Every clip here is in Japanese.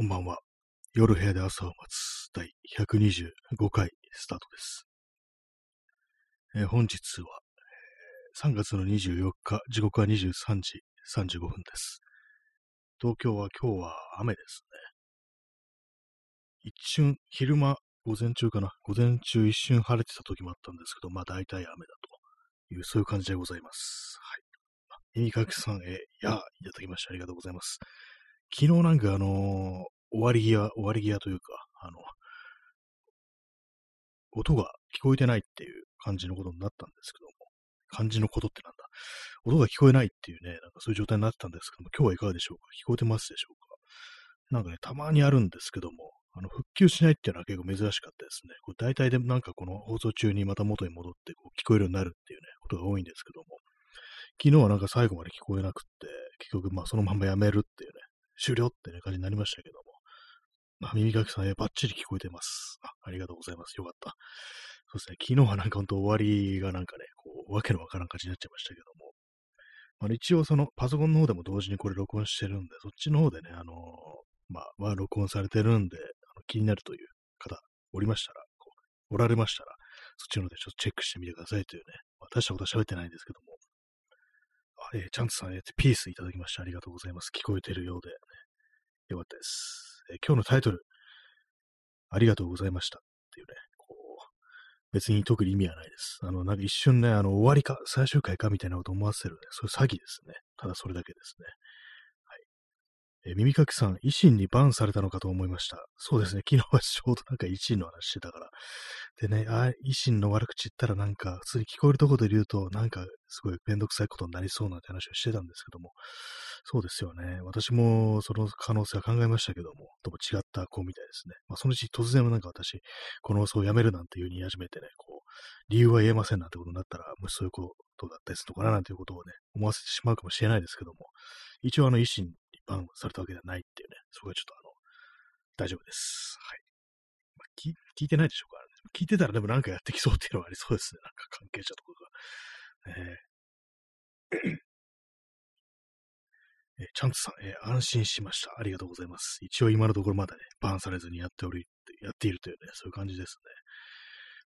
こんばんは。夜部屋で朝を待つ第125回スタートです。えー、本日は、え、3月の24日、時刻は23時35分です。東京は今日は雨ですね。一瞬、昼間、午前中かな。午前中一瞬晴れてた時もあったんですけど、まあ大体雨だという、そういう感じでございます。はい。耳かきさん、えー、や、いただきましてありがとうございます。昨日なんかあのー、終わり際、終わり際というか、あの、音が聞こえてないっていう感じのことになったんですけども、感じのことってなんだ。音が聞こえないっていうね、なんかそういう状態になってたんですけども、今日はいかがでしょうか？聞こえてますでしょうか？なんかね、たまにあるんですけども、あの、復旧しないっていうのは結構珍しかったですね。こう大体でなんかこの放送中にまた元に戻ってこう聞こえるようになるっていうね、ことが多いんですけども、昨日はなんか最後まで聞こえなくって、結局まあそのままやめるっていうね、終了ってね、感じになりましたけども。まあ、耳かきさん、え、バッチリ聞こえてます。あ。ありがとうございます。よかった。そうですね、昨日はなんか本当終わりがなんかね、こう、わけのわからん感じになっちゃいましたけども。まあ、一応そのパソコンの方でも同時にこれ録音してるんで、そっちの方でね、あのー、まあ、は録音されてるんで、あの気になるという方おりましたら、こうおられましたら、そっちの方でちょっとチェックしてみてくださいというね、私はことは喋ってないんですけども、あえー、チャンツさん、えー、ピースいただきましてありがとうございます。聞こえてるようで、よかったです。えー、今日のタイトル、ありがとうございましたっていうね、こう、別に特に意味はないです。あの、なんか一瞬ね、あの、終わりか、最終回かみたいなこと思わせるね、そういう詐欺ですね。ただそれだけですね。え耳かきさん、維新にバンされたのかと思いました。そうですね、昨日はちょうどなんか維新の話してたから。でね、あ維新の悪口言ったらなんか、普通に聞こえるところで言うと、なんかすごいめんどくさいことになりそうなって話をしてたんですけども、そうですよね。私もその可能性は考えましたけども、とも違った子みたいですね。まあ、そのうち突然なんか私、この放送をやめるなんていう風に言い始めてね、こう、理由は言えませんなんてことになったら、もしそういうことだったりするのかななんていうことをね、思わせてしまうかもしれないですけども、一応あの維新バンされたわけではないっていうね、そこはちょっとあの、大丈夫です。はい。まあ、聞聞いてないでしょうかね。聞いてたらでもなんかやってきそうっていうのはありそうですね。なんか関係者とかが。えーえチャンツさん、えー、安心しました。ありがとうございます。一応今のところまだね、バーンされずにやっており、やっているというね、そういう感じですね。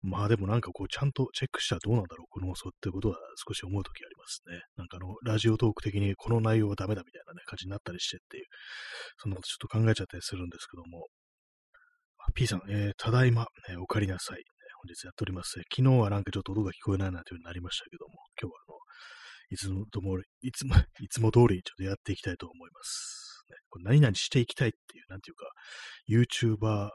まあでもなんかこう、ちゃんとチェックしたらどうなんだろう、この放送ってことは少し思うときありますね。なんかあの、ラジオトーク的にこの内容はダメだみたいなね、感じになったりしてっていう、そんなことちょっと考えちゃったりするんですけども。P さん、えー、ただいま、ね、お帰りなさい。本日やっております。昨日はなんかちょっと音が聞こえないなというようになりましたけども、今日はあの、いつもとも、いつも、いつも通りちょっとやっていきたいと思います。ね、これ何々していきたいっていう、なんていうか、YouTuber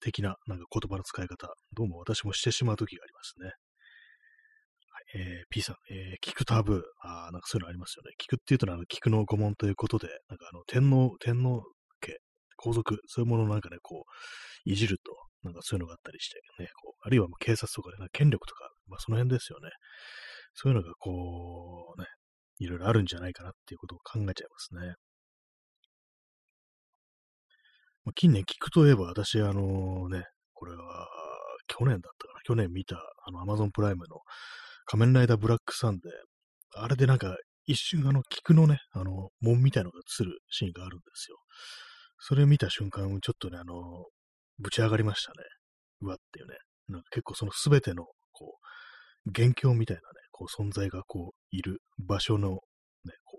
的ななんか言葉の使い方、どうも私もしてしまう時がありますね。はい、えー、P さん、えー、菊タブー、あなんかそういうのありますよね。菊っていうと、あの、菊の御門ということで、なんかあの、天皇、天皇家、皇族、そういうものをなんかね、こう、いじると、なんかそういうのがあったりして、ね、こう、あるいはもう警察とかで、ね、権力とか、まあその辺ですよね。そういうのがこう、ね、いろいろあるんじゃないかなっていうことを考えちゃいますね。まあ、近年聞くといえば、私、あのね、これは、去年だったかな、去年見た、あの、アマゾンプライムの仮面ライダーブラックサンで、あれでなんか、一瞬、あの、菊のね、あの、門みたいのが映るシーンがあるんですよ。それ見た瞬間、ちょっとね、あの、ぶち上がりましたね。うわっていうね。なんか結構そのすべての、こう、元凶みたいなね、こう存在がこういる場所の、ね、こ、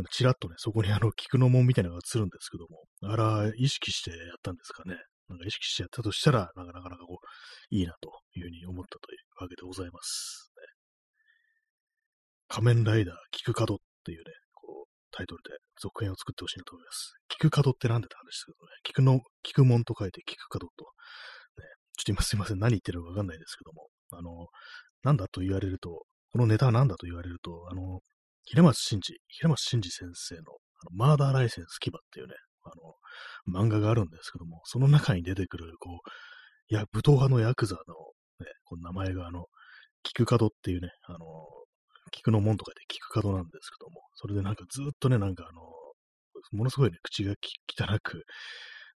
なんかちらっとね、そこにあの菊の門みたいなのが映るんですけども、あら、意識してやったんですかね。なんか意識してやったとしたら、なかなかこう、いいなというふうに思ったというわけでございます。ね、仮面ライダー菊門っていうね、こう、タイトルで続編を作ってほしいなと思います。菊門ってなんでって話ですけどね、菊の、菊門と書いて菊門と、ね、ちょっと今すいません、何言ってるかわかんないですけども、あの、なんだと言われると、このネタは何だと言われると、あの、平松真治、平松真治先生のあのマーダーライセンス牙っていうね、あの、漫画があるんですけども、その中に出てくる、こう、いや、武闘派のヤクザの、ね、この名前が、あの、菊門っていうね、あの、菊の門とかで菊門なんですけども、それでなんかずっとね、なんかあの、ものすごいね、口が汚く、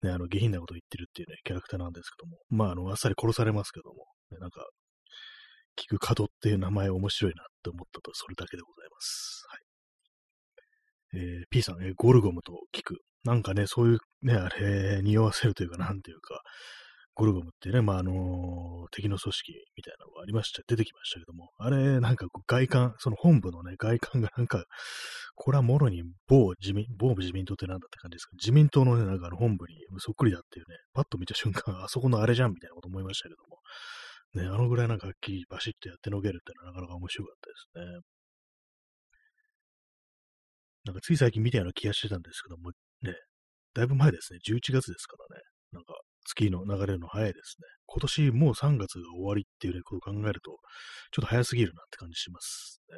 ね、あの、下品なこと言ってるっていうね、キャラクターなんですけども、まあ、あの、あっさり殺されますけども、ね、なんか、聞く角っていう名前面白いなって思ったと、それだけでございます。はい。えー、P さん、えー、ゴルゴムと聞く。なんかね、そういうね、あれ、匂わせるというか、なんていうか、ゴルゴムってね、まあ、あのー、敵の組織みたいなのがありました、出てきましたけども、あれ、なんか外観、その本部のね、外観がなんか、これはもろに某自民、某自民党ってなんだって感じですか自民党のね、なんかあの本部にそっくりだっていうね、パッと見た瞬間、あそこのあれじゃんみたいなこと思いましたけども、ね、あのぐらいなんかはっきりバシッとやってのけるっていうのはなかなか面白かったですね。なんかつい最近見たような気がしてたんですけども、ね、だいぶ前ですね、11月ですからね、なんか月の流れるの早いですね。今年もう3月が終わりっていうことを考えると、ちょっと早すぎるなって感じしますね。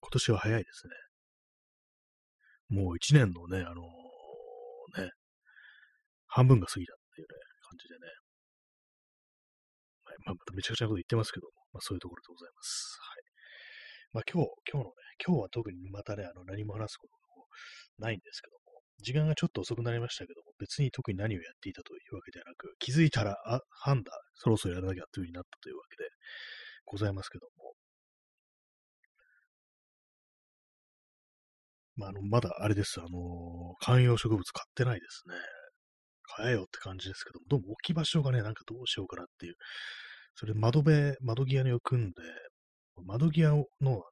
今年は早いですね。もう1年のね、あのー、ね、半分が過ぎたっていうね、感じでね。まあ、まためちゃくちゃなこと言ってますけども、まあそういうところでございます。はい。まあ今日、今日のね、今日は特にまたね、あの何も話すこともないんですけども、時間がちょっと遅くなりましたけども、別に特に何をやっていたというわけではなく、気づいたら、あ、判断、そろそろやらなきゃという風になったというわけでございますけども、まあ、あの、まだあれです、あの、観葉植物買ってないですね。買えよって感じですけども、どうも置き場所がね、なんかどうしようかなっていう。それ窓辺、窓際に置くんで、窓際の、あの、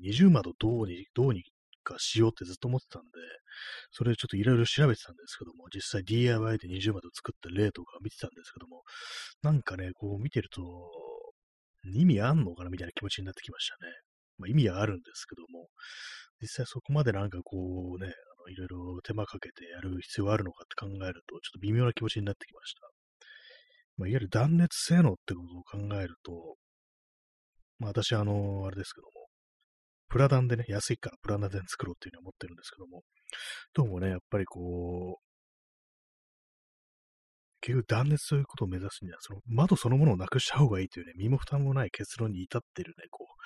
二重窓どうに、どうにかしようってずっと思ってたんで、それちょっといろいろ調べてたんですけども、実際 DIY で二重窓作った例とか見てたんですけども、なんかね、こう見てると、意味あんのかなみたいな気持ちになってきましたね。まあ、意味はあるんですけども、実際そこまでなんかこうね、いろいろ手間かけてやる必要あるのかって考えると、ちょっと微妙な気持ちになってきました。まあ、いわゆる断熱性能ってことを考えると、まあ私、あの、あれですけども、プラダンでね、安いからプラダンで作ろうっていうのは思ってるんですけども、どうもね、やっぱりこう、結局断熱ということを目指すには、その窓そのものをなくした方がいいというね、身も蓋もない結論に至ってるね、こう、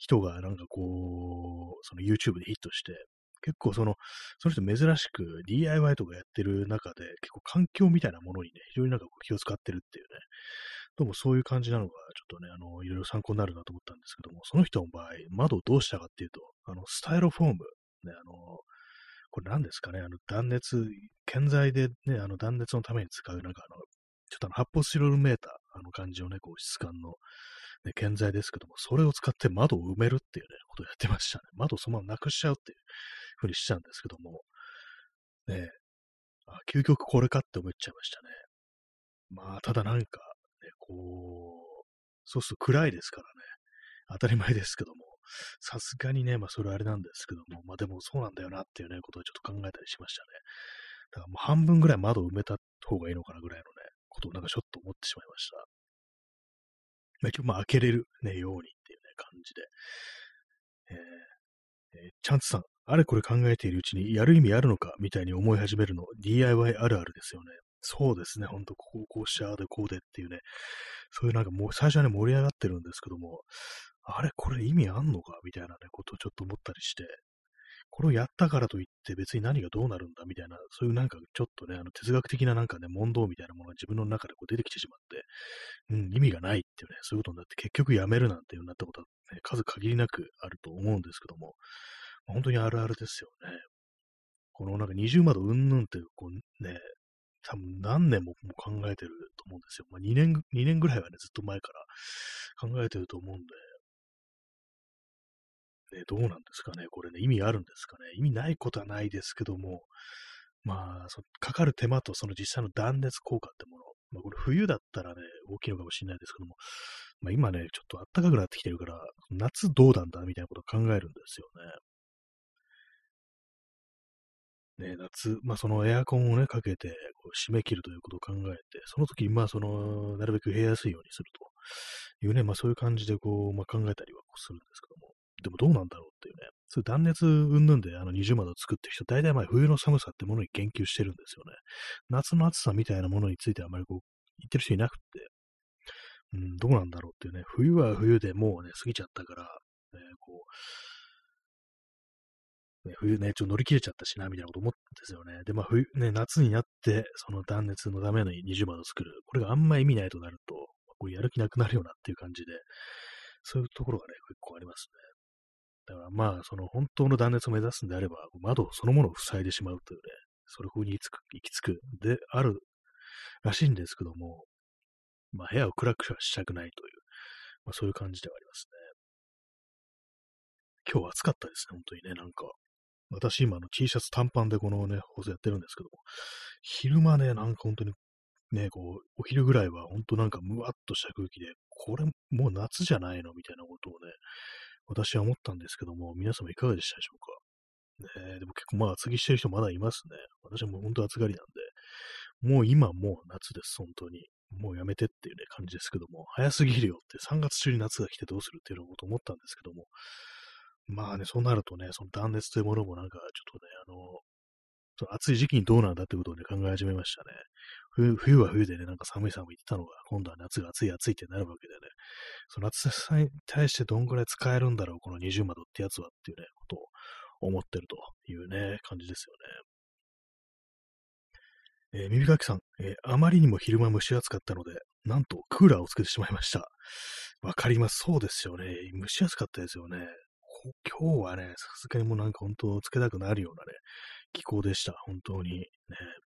人がなんかこう、その YouTube でヒットして、結構その、その人珍しく DIY とかやってる中で、結構環境みたいなものにね、非常になんか気を使ってるっていうね、どうもそういう感じなのが、ちょっとね、あの、いろいろ参考になるなと思ったんですけども、その人の場合、窓をどうしたかっていうと、あの、スタイロフォーム、ね、あの、これ何ですかね、あの、断熱、建材でね、あの、断熱のために使う、なんかあの、ちょっとあの、発泡スチロールメーター、あの感じのね、こう、質感の、ね、建材ですけども、それを使って窓を埋めるっていうね、ことをやってましたね。窓をそのままなくしちゃうっていうふうにしちゃうんですけども、ね、あ究極これかって思っちゃいましたね。まあ、ただなんか、ね、こう、そうすると暗いですからね、当たり前ですけども、さすがにね、まあそれはあれなんですけども、まあでもそうなんだよなっていうね、ことをちょっと考えたりしましたね。だからもう半分ぐらい窓を埋めた方がいいのかなぐらいのね、ことをなんかちょっと思ってしまいました。まあ一応まあ開けれるね、ようにっていうね、感じで。えー、えー、チャンツさん、あれこれ考えているうちにやる意味あるのかみたいに思い始めるの DIY あるあるですよね。そうですね、ほんと、こう、こうしちゃうで、こうでっていうね、そういうなんかもう最初はね、盛り上がってるんですけども、あれ、これ意味あんのかみたいなね、ことをちょっと思ったりして、これをやったからといって別に何がどうなるんだみたいな、そういうなんかちょっとね、あの哲学的ななんかね、問答みたいなものが自分の中でこう出てきてしまって、うん、意味がないっていうね、そういうことになって結局やめるなんていうなったことは、ね、数限りなくあると思うんですけども、本当にあるあるですよね。このなんか二重窓うんぬんって、こうね、多分何年も考えてると思うんですよ。まあ、2年、2年ぐらいはね、ずっと前から考えてると思うんで、ね、どうなんですかね。これね、意味あるんですかね。意味ないことはないですけども、まあ、そかかる手間とその実際の断熱効果ってもの、まあ、これ冬だったらね、大きいのかもしれないですけども、まあ、今ね、ちょっと暖かくなってきてるから、夏どうなんだみたいなことを考えるんですよね。ね、夏、まあ、そのエアコンをね、かけて、こう締め切るということを考えて、その時、まあ、その、なるべく部屋やすいようにするというね、まあ、そういう感じで、こう、まあ、考えたりはするんですけども、でもどうなんだろうっていうね、そういう断熱云々で、あの、二重窓を作ってる人、大体まあ、冬の寒さってものに研究してるんですよね。夏の暑さみたいなものについてはあまりこう、言ってる人いなくて、うん、どうなんだろうっていうね、冬は冬でもうね、過ぎちゃったから、ね、こう、ね、冬ね、ちょっと乗り切れちゃったしな、みたいなこと思ったんですよね。で、まあ冬、ね、夏になって、その断熱のための二重窓を作る。これがあんま意味ないとなると、こうやる気なくなるよなっていう感じで、そういうところがね、結構ありますね。だからまあ、その本当の断熱を目指すんであれば、窓そのものを塞いでしまうというね、それ風に行き着く、であるらしいんですけども、まあ部屋を暗くはしたくないという、まあそういう感じではありますね。今日暑かったですね、本当にね、なんか。私今の T シャツ短パンでこのね、放送やってるんですけども、昼間ね、なんか本当にね、こう、お昼ぐらいは本当なんかムワっとした空気で、これもう夏じゃないのみたいなことをね、私は思ったんですけども、皆様いかがでしたでしょうか？ねでも結構まあ厚着してる人まだいますね。私はもう本当暑がりなんで、もう今もう夏です、本当に。もうやめてっていうね、感じですけども、早すぎるよって3月中に夏が来てどうするっていうこと思ったんですけども、まあね、そうなるとね、その断熱というものもなんかちょっとね、あの、そ暑い時期にどうなんだってことをね、考え始めましたね。冬冬は冬でね、なんか寒い寒い言ってたのが、今度は夏が暑い暑いってなるわけでね、その暑さに対してどんぐらい使えるんだろう、この二重窓ってやつはっていうね、ことを思ってるというね、感じですよね。えー、耳かきさん、えー、あまりにも昼間蒸し暑かったので、なんとクーラーをつけてしまいました。わかります。そうですよね。蒸し暑かったですよね。今日はね、さすがにもうなんか本当つけたくなるようなね、気候でした。本当に。ね、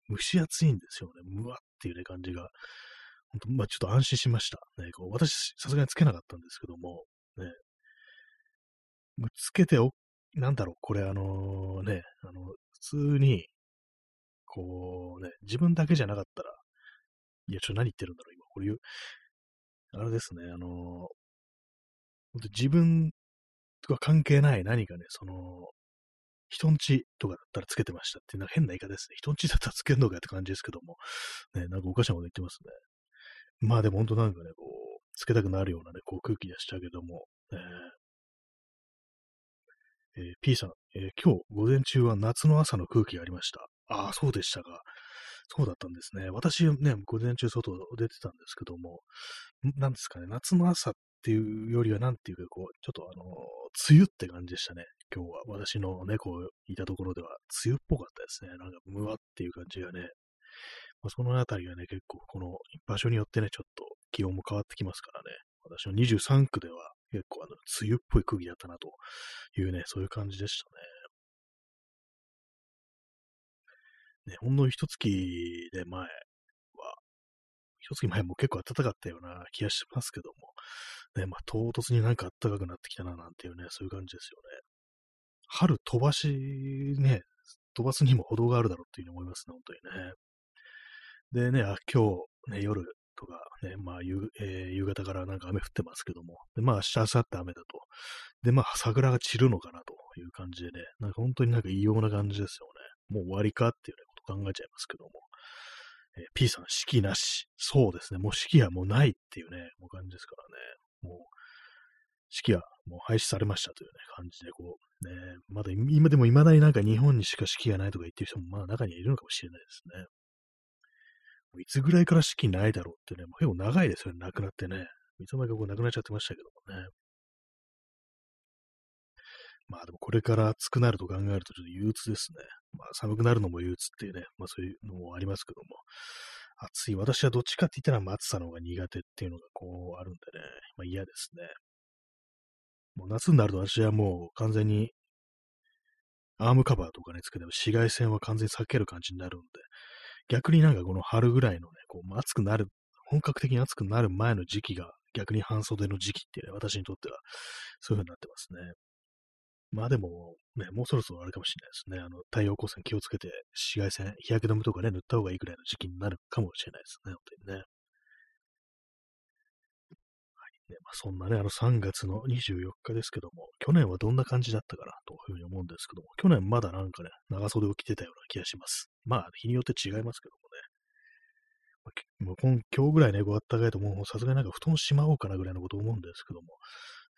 蒸し暑いんですよね。むわっていうね、感じが。本当まあちょっと安心しました。ね、こう私、さすがにつけなかったんですけども、ね、つけてお、なんだろう、これあのね、あの、普通に、こうね、自分だけじゃなかったら、いや、ちょ何言ってるんだろう、今。こういう、あれですね、あの本当自分とか関係ない何かね、その、人んちとかだったらつけてましたっていう、なんか変な言い方ですね。人んちだったらつけんのかって感じですけども、ね、なんかおかしなこと言ってますね。まあでも本当なんかね、こう、つけたくなるようなね、こう空気でしたけども、えーえー、P さん、えー、今日午前中は夏の朝の空気がありました。ああ、そうでしたか。そうだったんですね。私ね、午前中外出てたんですけども、なんですかね、夏の朝っっていうよりは、なんていうか、こう、ちょっとあの、梅雨って感じでしたね。今日は私のね、いたところでは、梅雨っぽかったですね。なんか、むわっていう感じがね。まあ、そのあたりはね、結構、この場所によってね、ちょっと気温も変わってきますからね。私の23区では、結構、あの、梅雨っぽい空気だったなというね、そういう感じでしたね。ね、ほんの一月で前は、一月前も結構暖かったような気がしますけども、ね、まあ、唐突になんか暖かくなってきたな、なんていうね、そういう感じですよね。春飛ばし、ね、飛ばすにも程があるだろうっていうふうに思いますね、本当にね。でね、あ今日、ね、夜とかね、まあ夕、えー、夕方からなんか雨降ってますけども、で、まあ明日、明後日雨だと。で、まあ桜が散るのかなという感じでね、なんか本当になんか異様な感じですよね。もう終わりかっていう、ね、こと考えちゃいますけども。えー、P さん、式なし。そうですね。もう式はもうないっていうね、もう感じですからね。もう、式はもう廃止されましたというね、感じで、こう、ね、まだ今でも未だになんか日本にしか式がないとか言ってる人もまあ中にはいるのかもしれないですね。もういつぐらいから式ないだろうってね、もう結構長いですよね、亡くなってね。いつの間にかこう亡くなっちゃってましたけどもね。まあでもこれから暑くなると考えるとちょっと憂鬱ですね。まあ寒くなるのも憂鬱っていうね、まあそういうのもありますけども。暑い。私はどっちかって言ったら暑さの方が苦手っていうのがこうあるんでね、まあ嫌ですね。もう夏になると私はもう完全にアームカバーとかね、つけても紫外線は完全に避ける感じになるんで、逆になんかこの春ぐらいのね、こう暑くなる、本格的に暑くなる前の時期が逆に半袖の時期っていうね、私にとってはそういう風になってますね。まあでも、ね、もうそろそろあれかもしれないですね。あの、太陽光線気をつけて、紫外線、日焼け止めとかね、塗った方がいいくらいの時期になるかもしれないですね、本当にね。ねまあ、そんなね、あの3月の24日ですけども、去年はどんな感じだったかなというふうに思うんですけども、去年まだなんかね、長袖を着てたような気がします。まあ、日によって違いますけどもね。まあ、今日ぐらいね、ごあったかいともうさすがになんか布団しまおうかなぐらいのこと思うんですけども、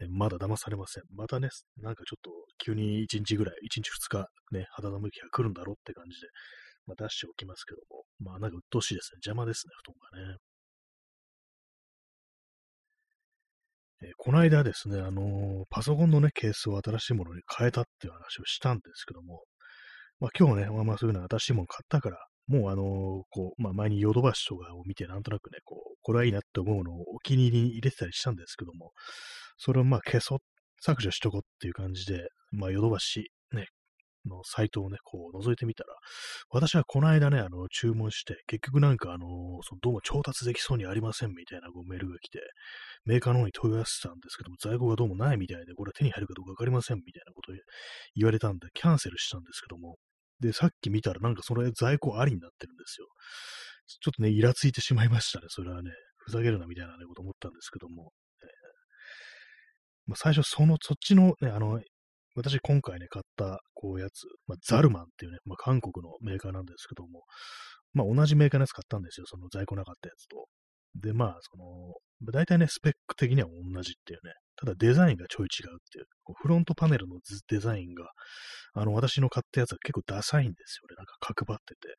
まだ騙されません。またね、なんかちょっと急に1日ぐらい、1日2日ね、肌寒い日が来るんだろうって感じで、まあ、出しておきますけども、まあなんか鬱陶しいですね。邪魔ですね、布団がね。えー、この間ですね、あのー、パソコンのね、ケースを新しいものに変えたっていう話をしたんですけども、まあ今日ね、まあまあそういうの新しいもの買ったから、もうあのー、こう、まあ前にヨドバシとかを見てなんとなくね、こう、これはいいなって思うのをお気に入りに入れてたりしたんですけども、それをまあ消そう、削除しとこうっていう感じで、まあ、ヨドバシ、ね、のサイトをね、こう覗いてみたら、私はこの間ね、あの、注文して、結局なんかあの、そのどうも調達できそうにありませんみたいなこうメールが来て、メーカーの方に問い合わせたんですけども、在庫がどうもないみたいで、これ手に入るかどうかわかりませんみたいなこと言われたんで、キャンセルしたんですけども、で、さっき見たらなんかそれ在庫ありになってるんですよ。ちょっとね、イラついてしまいましたね。それはね、ふざけるなみたいな、こと思ったんですけども。まあ、最初、その、そっちのね、あの、私今回ね、買った、こうやつ、まあ、ザルマンっていうね、まあ、韓国のメーカーなんですけども、まあ、同じメーカーのやつ買ったんですよ、その在庫なかったやつと。で、まあ、その、大体ね、スペック的には同じっていうね、ただデザインがちょい違うっていう、うフロントパネルのデザインが、あの、私の買ったやつは結構ダサいんですよね、なんか角張ってて。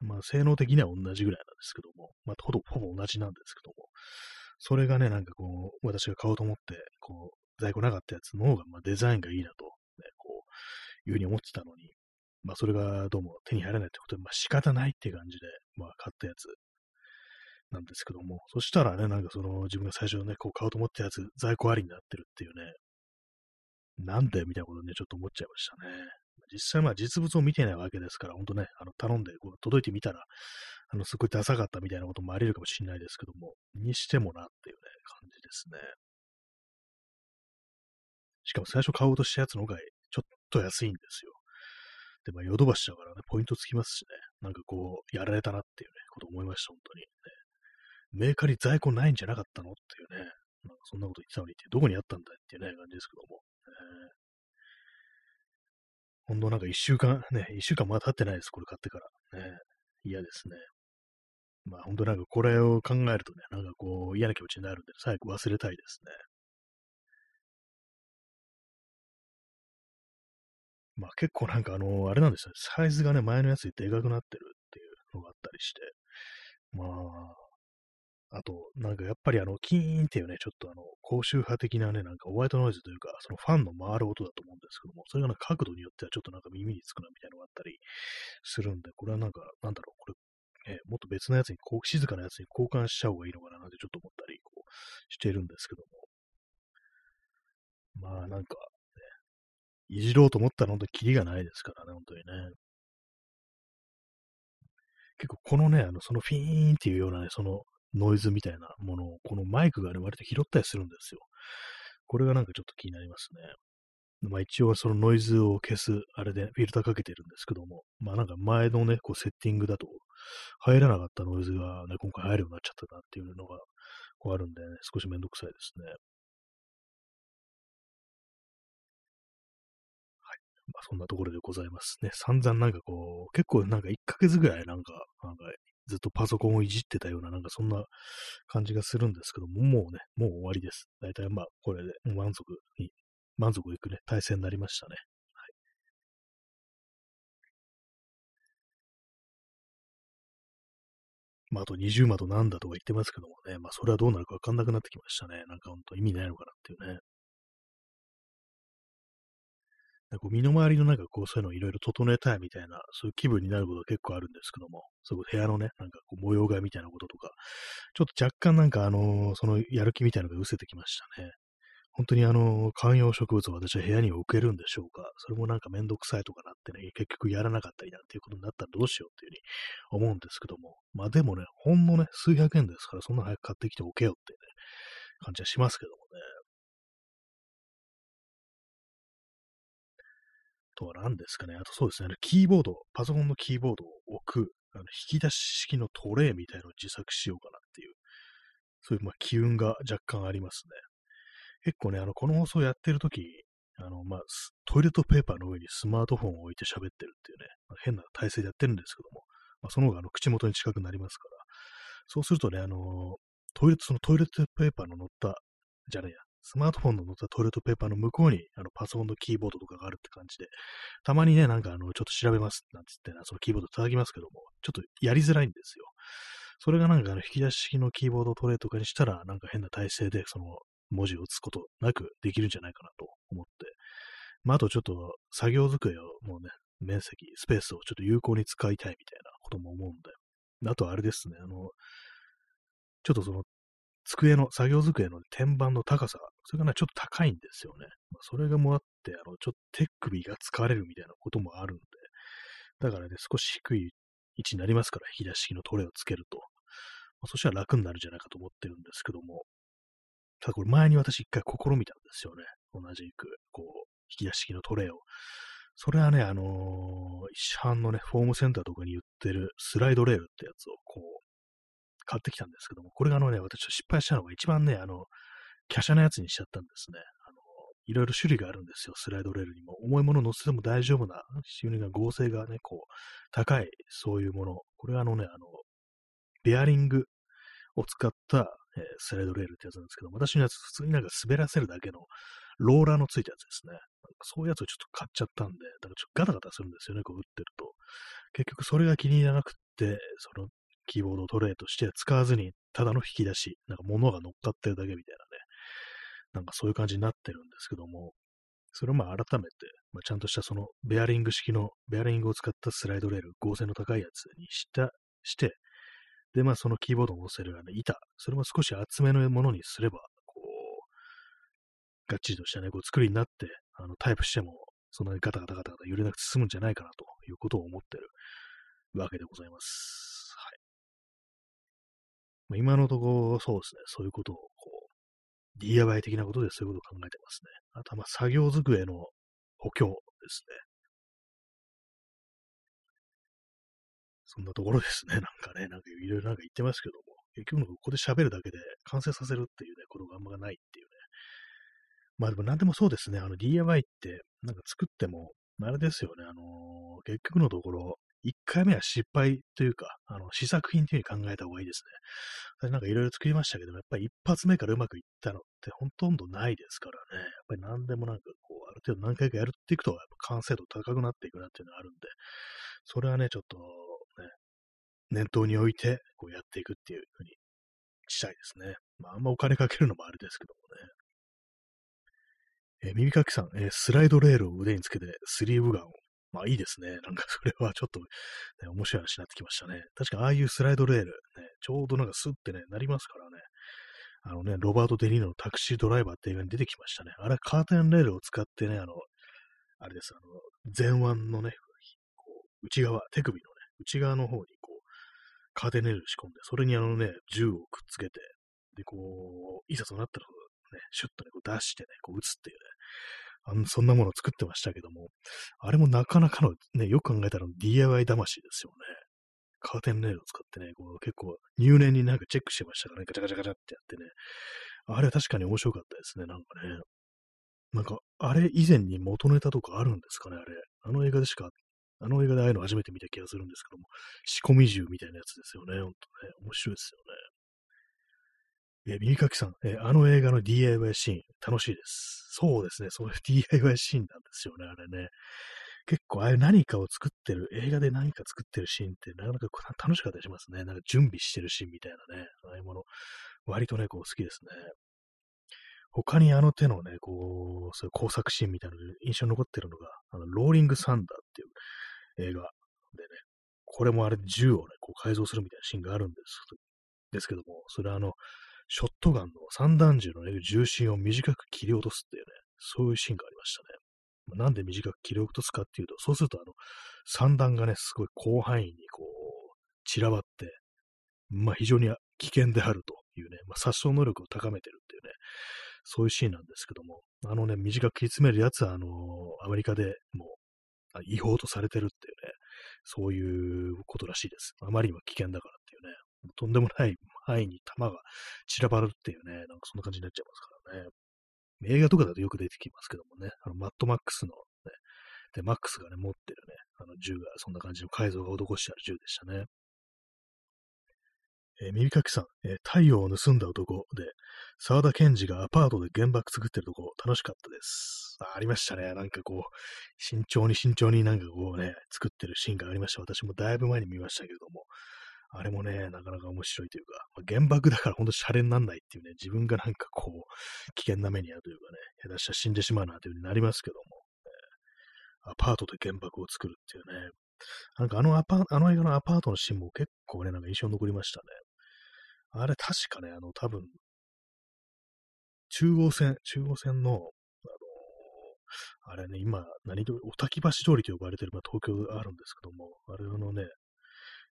まあ、性能的には同じぐらいなんですけども、まあ、ほぼ、ほぼ同じなんですけども、それがね、なんかこう、私が買おうと思って、こう、在庫なかったやつの方が、まあ、デザインがいいなと、ね、こう、いうふうに思ってたのに、まあ、それがどうも手に入らないってことで、まあ、仕方ないって感じで、まあ、買ったやつなんですけども、そしたらね、なんかその、自分が最初ね、こう買おうと思ったやつ、在庫ありになってるっていうね、なんでみたいなことね、ちょっと思っちゃいましたね。実際まあ実物を見てないわけですから、ほんとね、あの頼んでこう届いてみたら、あの、すごいダサかったみたいなこともあり得るかもしれないですけども、にしてもなっていうね、感じですね。しかも最初買おうとしたやつの方がちょっと安いんですよ。で、まあ、ヨドバシだからね、ポイントつきますしね、なんかこう、やられたなっていうね、こと思いました、本当に、ね。メーカーに在庫ないんじゃなかったのっていうね、なんかそんなこと言ってたのにって、どこにあったんだっていうね、感じですけども。ほんとなんか一週間、ね、一週間まだ経ってないです、これ買ってから。ね、嫌ですね。まあ本当なんかこれを考えるとね、なんかこう嫌な気持ちになるんで、早く忘れたいですね。まあ結構なんかあの、あれなんですよ、サイズがね、前のやつででかくなってるっていうのがあったりして、まあ、あと、なんかやっぱりあの、キーンっていうね、ちょっとあの、高周波的なね、なんかホワイトノイズというか、そのファンの回る音だと思うんですけども、それがなんか角度によってはちょっとなんか耳につくなみたいなのがあったりするんで、これはなんか、なんだろう、これ、えもっと別のやつに、こう、静かなやつに交換しちゃう方がいいのかななんてちょっと思ったり、こう、してるんですけども。まあなんか、いじろうと思ったら本当にキリがないですからね、本当にね。結構このね、あの、そのフィーンっていうようなね、そのノイズみたいなものを、このマイクがね、割と拾ったりするんですよ。これがなんかちょっと気になりますね。まあ一応そのノイズを消す、あれでフィルターかけてるんですけども、まあなんか前のね、こうセッティングだと入らなかったノイズがね、今回入るようになっちゃったなっていうのがこうあるんでね、少しめんどくさいですね。まあそんなところでございますね。散々なんかこう、結構なんか1ヶ月ぐらいなんか、なんかずっとパソコンをいじってたような、なんかそんな感じがするんですけども、もうね、もう終わりです。だいたいまあ、これで満足に、満足いくね、体制になりましたね。はい。まあ、あと20窓なんだとか言ってますけどもね、まあ、それはどうなるかわかんなくなってきましたね。なんか本当意味ないのかなっていうね。こう身の回りのなんかこうそういうのをいろいろ整えたいみたいな、そういう気分になることが結構あるんですけども、そういう部屋のね、なんかこう模様替えみたいなこととか、ちょっと若干なんかあのー、そのやる気みたいなのが失せてきましたね。本当にあの、観葉植物を私は部屋に置けるんでしょうかそれもなんかめんどくさいとかなってね、結局やらなかったりなんていうことになったらどうしようっていうふうに思うんですけども、まあでもね、ほんのね、数百円ですから、そんな早く買ってきておけよってね、感じはしますけどもね。とは何ですかね。あとそうですね。キーボード、パソコンのキーボードを置く、あの引き出し式のトレイみたいのを自作しようかなっていう、そういう、まあ、機運が若干ありますね。結構ね、あの、この放送やってるとき、あの、まあ、トイレットペーパーの上にスマートフォンを置いて喋ってるっていうね、まあ、変な体勢でやってるんですけども、まあ、その方があの口元に近くなりますから、そうするとね、あの、トイレット、そのトイレットペーパーの乗った、じゃねえや、スマートフォンの載ったトイレットペーパーの向こうにあのパソコンのキーボードとかがあるって感じで、たまにね、なんかあの、ちょっと調べますなんつってそのキーボード叩きますけども、ちょっとやりづらいんですよ。それがなんかあの、引き出し式のキーボードトレイとかにしたら、なんか変な体勢でその文字を打つことなくできるんじゃないかなと思って、まあ、あとちょっと作業机をもうね、面積、スペースをちょっと有効に使いたいみたいなことも思うんで、あとあれですね、あの、ちょっとその机の、作業机の天板の高さそれがね、ちょっと高いんですよね。まあ、それがもあって、あの、ちょっと手首が疲れるみたいなこともあるんで、だからね、少し低い位置になりますから、引き出し式のトレイをつけると。まあ、そしたら楽になるんじゃないかと思ってるんですけども、ただこれ前に私一回試みたんですよね。同じく、こう、引き出し式のトレイを。それはね、あのー、市販のね、フォームセンターとかに売ってるスライドレールってやつをこう、買ってきたんですけども、これがあのね、私失敗したのが一番ね、あの、華奢なやつにしちゃったんですね。あの、いろいろ種類があるんですよ、スライドレールにも。重いもの乗せても大丈夫な、非常に合成がね、こう、高い、そういうもの。これはあのね、あの、ベアリングを使った、えー、スライドレールってやつなんですけど、私のやつ普通になんか滑らせるだけのローラーのついたやつですね。そういうやつをちょっと買っちゃったんで、だからちょっとガタガタするんですよね、こう打ってると。結局それが気に入らなくって、そのキーボードトレイとして使わずに、ただの引き出し、なんか物が乗っかってるだけみたいなね、なんかそういう感じになってるんですけども、それをまあ改めて、まあ、ちゃんとしたそのベアリング式の、ベアリングを使ったスライドレール、合成の高いやつにした、して、で、まあそのキーボードを乗せるあの板、それも少し厚めのものにすれば、こう、がっちりとしたね、こう作りになって、あのタイプしても、そんなにガタガタガタガタ揺れなくて済むんじゃないかなということを思ってるわけでございます。まあ、今のところ、そうですね、そういうことを、こう、DIY 的なことでそういうことを考えてますね。あとは、まあ、作業机の補強ですね。そんなところですね。なんかね、なんかいろいろなんか言ってますけども、結局ここで喋るだけで完成させるっていうね、ことがあんまないっていうね。まあでも何でもそうですね。あの DIY ってなんか作っても、あれですよね。あのー、結局のところ、一回目は失敗というか、あの、試作品という風に考えた方がいいですね。なんかいろいろ作りましたけども、やっぱり一発目からうまくいったのってほとんどないですからね。やっぱり何でもなんかこう、ある程度何回かやるっていくと、やっぱ完成度高くなっていくなっていうのがあるんで、それはね、ちょっとね、念頭に置いて、こうやっていくっていう風にしたいですね。まあ、あんまお金かけるのもあれですけどもね。え、耳かきさん、え、スライドレールを腕につけてスリーブガンを。まあいいですね。なんかそれはちょっと、ね、面白い話になってきましたね。確かああいうスライドレール、ね、ちょうどなんかスッてね、なりますからね。あのね、ロバート・デ・ニーノのタクシードライバーって映画に出てきましたね。あれ、カーテンレールを使ってね、あの、あれです、あの、前腕のね、こう内側、手首のね、内側の方にこう、カーテンレール仕込んで、それにあのね、銃をくっつけて、で、こう、いざとなったら、ね、シュッとね、こう出してね、こう撃つっていうね、あのそんなものを作ってましたけども、あれもなかなかの、ね、よく考えたら DIY 魂ですよね。カーテンレールを使ってね、こう結構入念になんかチェックしてましたからね、ガチャガチャガチャってやってね。あれは確かに面白かったですね、なんかね。なんか、あれ以前に元ネタとかあるんですかね、あれ。あの映画でしか、あの映画でああいうの初めて見た気がするんですけども、仕込み銃みたいなやつですよね、ほんとね。面白いですよね。えー、耳かきさん、えー、あの映画の DIY シーン、楽しいです。そうですね、そういう DIY シーンなんですよね、あれね。結構、ああいう何かを作ってる、映画で何か作ってるシーンってなかなか楽しかったりしますね。なんか準備してるシーンみたいなね、ああいうもの、割とね、こう好きですね。他にあの手のね、こう、そういう工作シーンみたいな印象に残ってるのが、あの、ローリングサンダーっていう映画でね、これもあれ銃をね、こう改造するみたいなシーンがあるんですですけども、それはあの、ショットガンの散弾銃の、ね、重心を短く切り落とすっていうね、そういうシーンがありましたね。なんで短く切り落とすかっていうと、そうするとあの、散弾がね、すごい広範囲にこう、散らばって、まあ非常に危険であるというね、まあ、殺傷能力を高めてるっていうね、そういうシーンなんですけども、あのね、短く切り詰めるやつは、あのアメリカでもう違法とされてるっていうね、そういうことらしいです。あまりにも危険だからっていうね、とんでもない範囲に弾が散らばるっていうね、なんかそんな感じになっちゃいますからね。映画とかだとよく出てきますけどもね、あの、マットマックスの、ね、で、マックスがね、持ってるね、あの銃が、そんな感じの改造が施してある銃でしたね。えー、耳かきさん、えー、太陽を盗んだ男で、沢田賢治がアパートで原爆作ってるとこ、楽しかったです。あありましたね。なんかこう、慎重に慎重になんかこうね、作ってるシーンがありました。私もだいぶ前に見ましたけれども、あれもね、なかなか面白いというか、まあ、原爆だからほんとシャレになんないっていうね、自分がなんかこう、危険な目に遭うというかね、下手したら死んでしまうなという風になりますけども、えー、アパートで原爆を作るっていうね、なんかあのアパあの映画のアパートのシーンも結構ね、なんか印象に残りましたね。あれ確かね、あの多分、中央線、中央線の、あのあれね、今、何通り、おたき橋通りと呼ばれてる、まあ、東京があるんですけども、あれのね、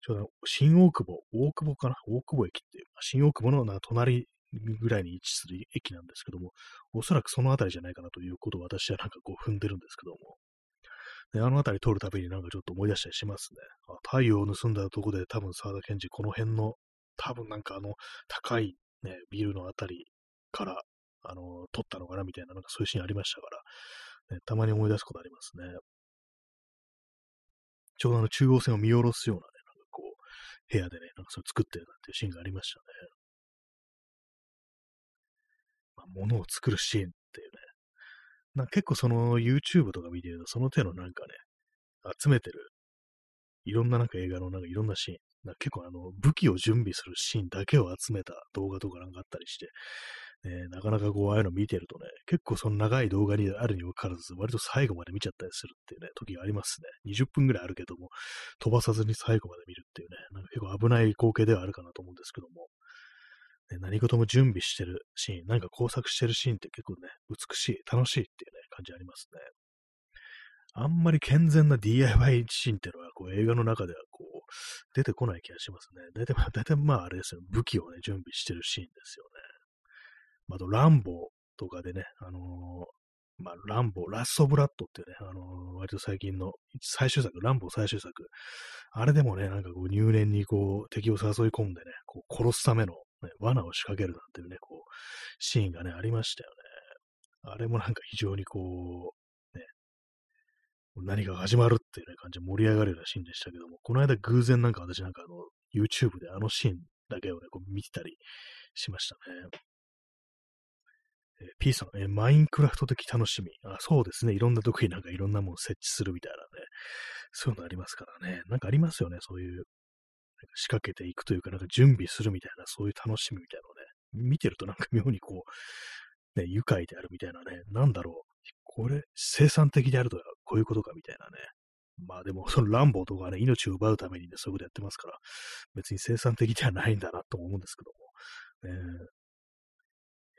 ちょうど新大久保、大久保かな？大久保駅っていう、新大久保のな隣ぐらいに位置する駅なんですけども、おそらくそのあたりじゃないかなということを私はなんかこう踏んでるんですけども、で、あの辺り通るたびになんかちょっと思い出したりしますね。あ太陽を盗んだとこで多分沢田賢治この辺の、多分なんかあの高いね、ビルのあたりから、あの、撮ったのかなみたいな、なんかそういうシーンありましたから、ね、たまに思い出すことありますね。ちょうどあの中央線を見下ろすような、部屋でね、なんかそれ作ってるなんていうシーンがありましたね。まあ、物を作るシーンっていうね、なんか結構その YouTube とか見てると、その手のなんかね、集めてる、いろんななんか映画のなんかいろんなシーン、なんか結構あの、武器を準備するシーンだけを集めた動画とかなんかあったりして、ね、なかなかこう、ああいうの見てるとね、結構その長い動画にあるにもかかわらず、割と最後まで見ちゃったりするっていうね、時がありますね。20分ぐらいあるけども、飛ばさずに最後まで見るっていうね、なんか結構危ない光景ではあるかなと思うんですけども、ね、何事も準備してるシーン、なんか工作してるシーンって結構ね、美しい、楽しいっていうね、感じありますね。あんまり健全な DIY シーンっていうのは、こう映画の中ではこう、出てこない気がしますね。大体まあ、大体まああれですよ、武器をね、準備してるシーンですよね。あ、と、ランボーとかでね、あのー、まあ、ランボー、ラストブラッドっていうね、あのー、割と最近の最終作、ランボー最終作、あれでもね、なんかこう入念にこう敵を誘い込んでね、こう殺すためのね、罠を仕掛けるなんていうね、こう、シーンがね、ありましたよね。あれもなんか非常にこう、ね、何かが始まるっていうね、感じで盛り上がるようなシーンでしたけども、この間偶然なんか私なんかあの、YouTube であのシーンだけをね、こう見てたりしましたね。えー、P さん、えー、マインクラフト的楽しみ。あ、そうですね。いろんなとこになんかいろんなもの設置するみたいなね。そういうのありますからね。なんかありますよね。そういう仕掛けていくというか、なんか準備するみたいな、そういう楽しみみたいなのね、見てるとなんか妙にこう、ね、愉快であるみたいなね、なんだろう、これ、生産的であるとはこういうことかみたいなね。まあでも、その乱暴とかね、命を奪うためにね、そういうことやってますから、別に生産的ではないんだなと思うんですけども。え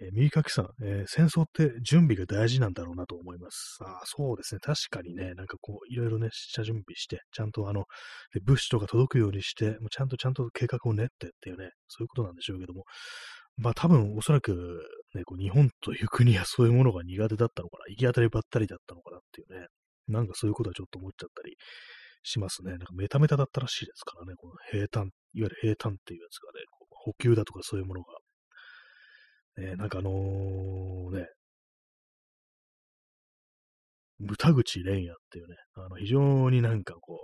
えー、右かきさん、えー、戦争って準備が大事なんだろうなと思います。あそうですね。確かにね、なんかこう、いろいろね、下準備して、ちゃんとあの、物資とか届くようにして、もうちゃんとちゃんと計画を練ってっていうね、そういうことなんでしょうけども、まあ多分おそらくね、こう日本という国は そういうものが苦手だったのかな、行き当たりばったりだったのかなっていうね、なんかそういうことはちょっと思っちゃったりしますね。なんかメタメタだったらしいですからね、この平坦、いわゆる平坦っていうやつがね、補給だとかそういうものがね、なんかあのー、ね、豚口蓮也っていうね、あの、非常になんかこ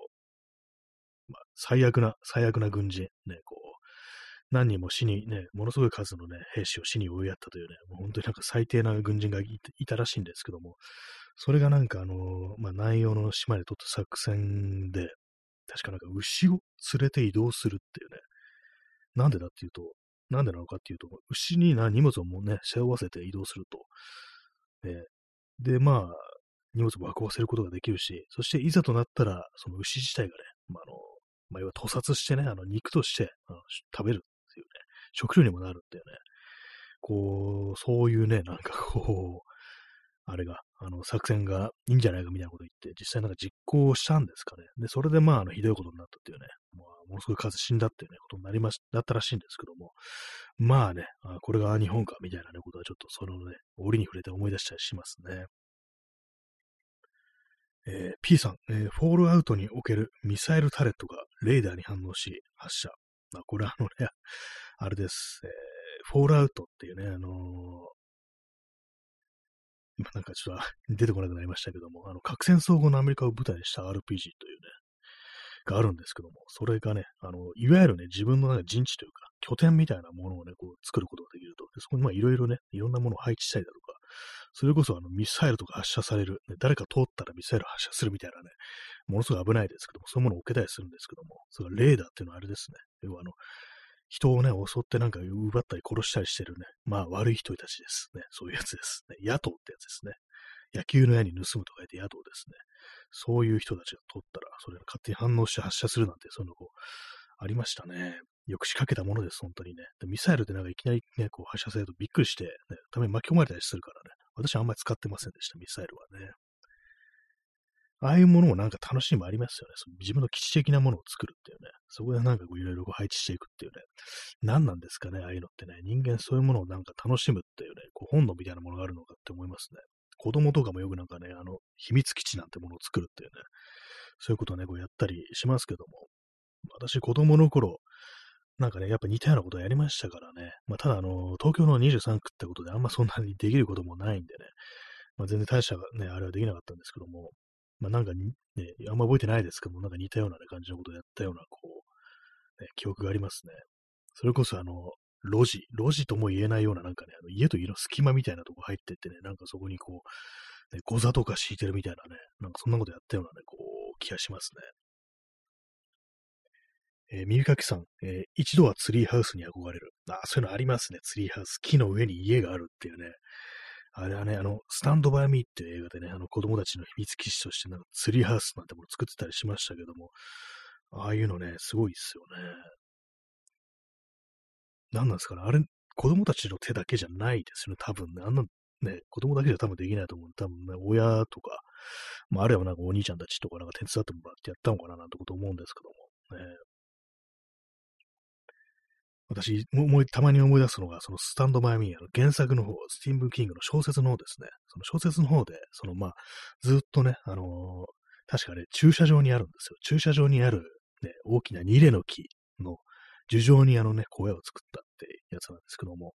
う、まあ、最悪な、最悪な軍人、ね、こう、何人も死にね、ものすごい数のね、兵士を死に追いやったというね、もう本当になんか最低な軍人がいたらしいんですけども、それがなんかあのまあ、南洋の島で取った作戦で、確かなんか牛を連れて移動するっていうね、なんでだっていうと、なんでなのかっていうと、牛にな荷物をもうね、背負わせて移動すると。ね、で、まあ、荷物を運ばせることができるし、そしていざとなったら、その牛自体がね、まあ、あの、まあ、要は屠殺してね、あの、肉としてあの食べるっていうね、食料にもなるっていうね、こう、そういうね、なんかこう、あれが、あの、作戦がいいんじゃないかみたいなこと言って、実際なんか実行したんですかね。で、それでまあ、あの、ひどいことになったっていうね、ものすごい数死んだっていうね、ことになりました、だったらしいんですけども、まあね、あこれが日本かみたいなね、ことはちょっとそのね、折に触れて思い出したりしますね。えー、P さん、えー、フォールアウトにおけるミサイルタレットがレーダーに反応し発射。まあ、これあのね、あれです。えー、フォールアウトっていうね、あのー、今なんかちょっと出てこなくなりましたけども、あの、核戦争後のアメリカを舞台にした RPG というね、があるんですけども、それがね、あの、いわゆるね、自分のなんか陣地というか、拠点みたいなものをね、こう作ることができると。でそこにまあいろいろね、いろんなものを配置したりだとか、それこそあのミサイルとか発射される、ね、誰か通ったらミサイル発射するみたいなね、ものすごい危ないですけども、そういうものを置けたりするんですけども、それレーダーっていうのはあれですね。要はあの、人をね、襲ってなんか奪ったり殺したりしてるね、まあ悪い人たちです。ね、そういうやつです。ね、野党ってやつですね。野球の矢に盗むと書いて野党ですね。そういう人たちが取ったら、それが勝手に反応して発射するなんて、そういうのこう、ありましたね。よく仕掛けたものです、本当にね。でミサイルでなんかいきなりね、こう発射されるとびっくりして、ね、ために巻き込まれたりするからね。私はあんまり使ってませんでした、ミサイルはね。ああいうものもなんか楽しみもありますよね。その自分の基地的なものを作るっていうね。そこでなんかこういろいろ配置していくっていうね。何なんですかね、ああいうのってね。人間そういうものをなんか楽しむっていうね、こう本能みたいなものがあるのかって思いますね。子供とかもよくなんかね、あの、秘密基地なんてものを作るっていうね。そういうことをね、こうやったりしますけども。私、子供の頃、なんかね、やっぱ似たようなことをやりましたからね。まあ、ただ、あの、東京の23区ってことであんまそんなにできることもないんでね。まあ、全然大したね、あれはできなかったんですけども、まあ、なんかね、あんま覚えてないですけども、なんか似たような、ね、感じのことをやったような、こう、ね、記憶がありますね。それこそ、あの、路地、路地とも言えないような、なんかね、あの家と家の隙間みたいなとこ入ってってね、なんかそこにこう、ね、ゴザとか敷いてるみたいなね、なんかそんなことやったようなね、こう、気がしますね。えー、耳かきさん、えー、一度はツリーハウスに憧れる。あ、そういうのありますね、ツリーハウス。木の上に家があるっていうね。あれはね、あの、スタンドバイミーっていう映画でね、あの子供たちの秘密基地としてなんかツリーハウスなんてもの作ってたりしましたけども、ああいうのね、すごいっすよね。何なんですかね、あれ、子供たちの手だけじゃないですよね、多分ね。あんなね、子供だけじゃ多分できないと思う。多分ね、親とか、まあ、あるいはなんかお兄ちゃんたちとかなんか手伝ってもらってやったのかななんてこと思うんですけども、ね。私、思い、たまに思い出すのが、そのスタンドバイミーの原作の方、スティーブン・キングの小説の方ですね。その小説の方で、そのまあ、ずっとね、あのー、確かね、駐車場にあるんですよ。駐車場にある、ね、大きなニレの木の樹状にあのね、小屋を作ったってやつなんですけども、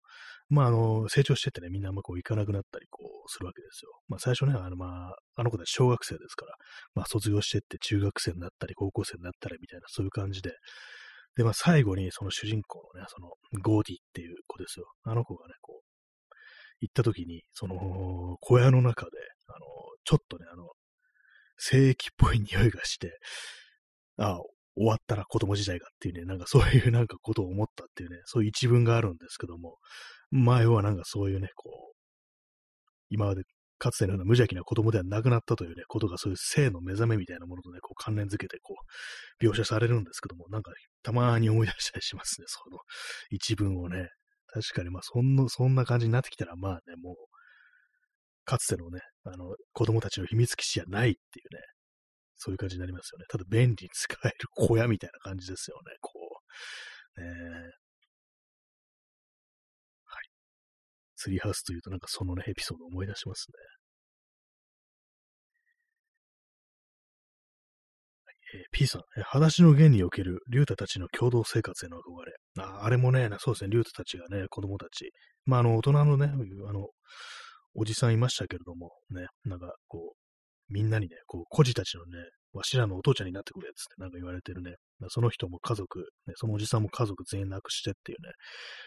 まあ、あの、成長してってね、みんなあんまこう行かなくなったりこうするわけですよ。まあ、最初ね、あの、まあ、あの子たち小学生ですから、まあ、卒業してって中学生になったり、高校生になったりみたいな、そういう感じで、で、まあ、最後にその主人公のね、そのゴーディっていう子ですよ。あの子がね、こう、行った時に、その小屋の中で、あの、ちょっとね、あの、精液っぽい匂いがして、ああ、終わったら子供時代がっていうね、なんかそういうなんかことを思ったっていうね、そういう一文があるんですけども、前はなんかそういうね、こう、今までかつてのような無邪気な子供ではなくなったというね、ことがそういう性の目覚めみたいなものとね、こう関連づけてこう、描写されるんですけども、なんかたまに思い出したりしますね、その一文をね。確かにまあそんな、そんな感じになってきたらまあね、もう、かつてのね、あの、子供たちの秘密基地じゃないっていうね、そういう感じになりますよね。ただ便利に使える小屋みたいな感じですよね、こう。ねツリーハウスというとなんかそのね、エピソードを思い出しますね。えー、P さん、裸足の弦における竜太たちの共同生活への憧れ。ああれもね、そうですね、竜太たちがね、子供たち。まあ、あの、大人のね、あの、おじさんいましたけれども、ね、なんか、こう、みんなにね、こう、孤児たちのね、わしらのお父ちゃんになってくれっつってなんか言われてるね。その人も家族、ね、そのおじさんも家族全員亡くしてっていうね、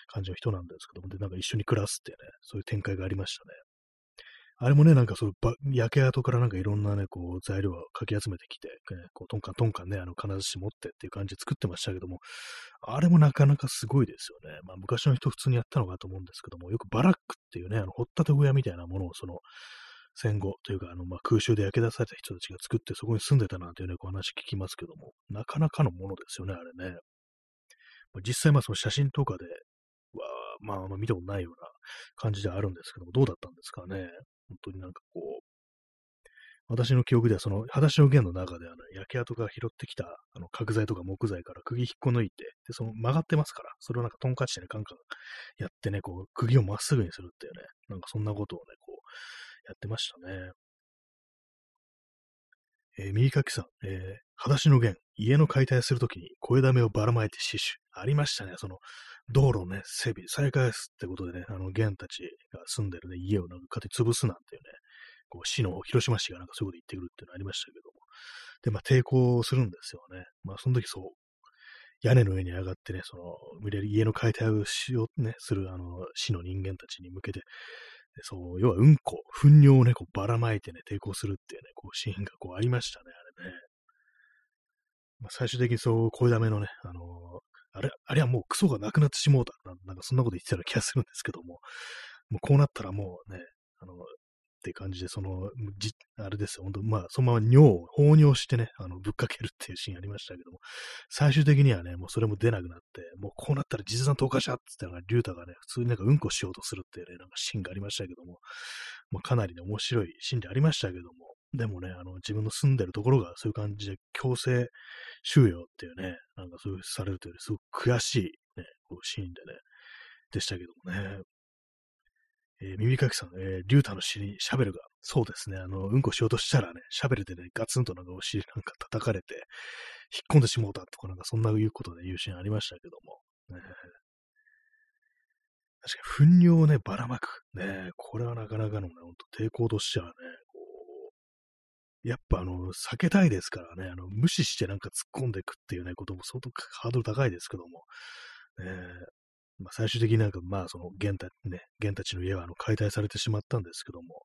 感じの人なんですけども、で、なんか一緒に暮らすっていうね、そういう展開がありましたね。あれもね、なんかそう、焼け跡からなんかいろんなね、こう、材料をかき集めてきて、ね、こう、トンカントンカンね、あの、金槌持ってっていう感じで作ってましたけども、あれもなかなかすごいですよね。まあ、昔の人普通にやったのかと思うんですけども、よくバラックっていうね、あの、掘ったて小屋みたいなものを、その、戦後というか、あの、まあ、空襲で焼け出された人たちが作ってそこに住んでたなんていうね、こう話聞きますけども、なかなかのものですよね、あれね。まあ、実際、まあ、その写真とかでは、まあ、あの見たことないような感じではあるんですけども、どうだったんですかね。本当になんかこう、私の記憶ではその、裸足の弦の中であの焼け跡が拾ってきたあの角材とか木材から釘引っこ抜いて、で、その曲がってますから、それをなんかトンカチでね、カンカンやってね、こう、釘をまっすぐにするっていうね、なんかそんなことをね、こう、やってましたね。えー、右かきさん、えー、裸足の弦、家の解体するときに声だめをばらまいて死守。ありましたね。その、道路をね、整備、再開すってことでね、あの、弦たちが住んでるね、家をなんか勝手に潰すなんていうね、こう、市の、広島市がなんかそういうこと言ってくるっていうのありましたけども。で、まあ、抵抗するんですよね。まあ、その時そう、屋根の上に上がってね、その、無理やり家の解体をしようね、する、あの、市の人間たちに向けて、そう、要はうんこ、糞尿をね、こうばらまいてね、抵抗するっていうね、こうシーンがこうありましたね、あれね。まあ、最終的にそう、声だめのね、あのー、あれ、あれはもうクソがなくなってしもうたな、なんかそんなこと言ってたような気がするんですけども、もうこうなったらもうね、あの、って感じで、その、じ、あれですよ、本当まあ、そのまま尿を放尿してね、あの、ぶっかけるっていうシーンありましたけども、最終的にはね、もうそれも出なくなって、もうこうなったら実弾投下者って言ったら、リュータがね、普通になんかうんこしようとするっていうね、なんかシーンがありましたけども、まあ、かなりね、面白いシーンでありましたけども、でもね、あの、自分の住んでるところがそういう感じで強制収容っていうね、なんかそういうされるというすごく悔しいね、こうシーンでね、でしたけどもね。えー、耳かきさん、えー、リュータの尻、シャベルが、そうですね、あの、うんこしようとしたらね、シャベルでね、ガツンとなんかお尻なんか叩かれて、引っ込んでしもうたとか、なんかそんないうことで言うシーンありましたけども、ね、確かに、糞尿をね、ばらまく。ね、これはなかなかのね、ほんと抵抗としてはね、こう、やっぱあの、避けたいですからね、あの、無視してなんか突っ込んでいくっていうね、ことも相当ハードル高いですけども、ね、まあ、最終的になんか、まあ、その、ゲンた、ね、ゲンたちの家は、あの、解体されてしまったんですけども、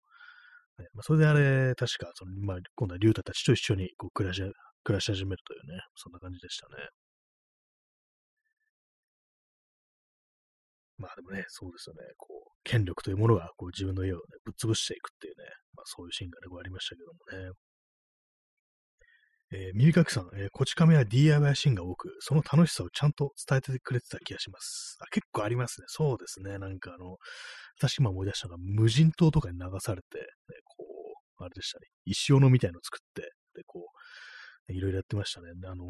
ね、まあ、それであれ、確か、その、まあ、今度は竜太たちと一緒に、こう、暮らし、暮らし始めるというね、そんな感じでしたね。まあでもね、そうですよね、こう、権力というものが、こう、自分の家をね、ぶっ潰していくっていうね、まあそういうシーンがね、こうありましたけどもね。えー、耳かきさん、えー、こち亀は DIY シーンが多く、その楽しさをちゃんと伝えてくれてた気がします。あ結構ありますね。そうですね。なんかあの、私今思い出したのが、無人島とかに流されて、ね、こう、あれでしたね。石斧みたいのを作って、で、こう、いろいろやってましたね。あのー、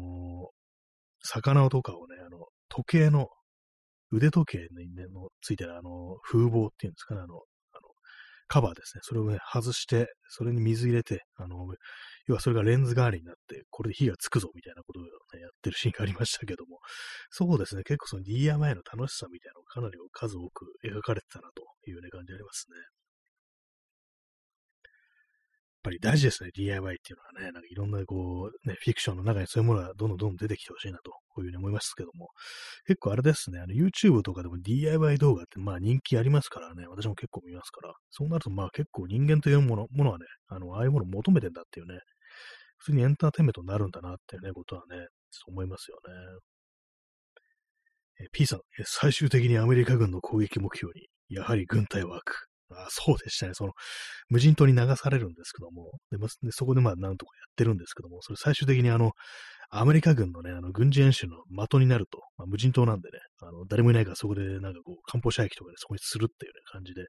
魚とかをね、あの、時計の、腕時計に、ね、のついてるあの、風貌っていうんですかね、あの、カバーですね。それをね、外して、それに水入れて、あの、要はそれがレンズ代わりになって、これで火がつくぞみたいなことを、ね、やってるシーンがありましたけども、そうですね、結構その DIY の楽しさみたいなのをかなり数多く描かれてたなというね、感じありますね。ぱり大事ですね、DIY っていうのはね、なんかいろんなこう、ね、フィクションの中にそういうものがどんどんどんどん出てきてほしいなと、こういうふうに思いますけども、結構あれですね、あの YouTube とかでも DIY 動画ってまあ人気ありますからね、私も結構見ますから、そうなるとまあ結構人間というものものはね、あの、ああいうものを求めてんだっていうね、普通にエンターテインメントになるんだなっていうね、ことはね、そう思いますよね。え P さん、最終的にアメリカ軍の攻撃目標に、やはり軍隊は悪。あそうでしたね。その、無人島に流されるんですけども、でそこでまあなんとかやってるんですけども、それ最終的にあの、アメリカ軍のね、あの、軍事演習の的になると、まあ、無人島なんでね、あの、誰もいないからそこでなんかこう、艦砲射撃とかでそこにするっていうね、感じで、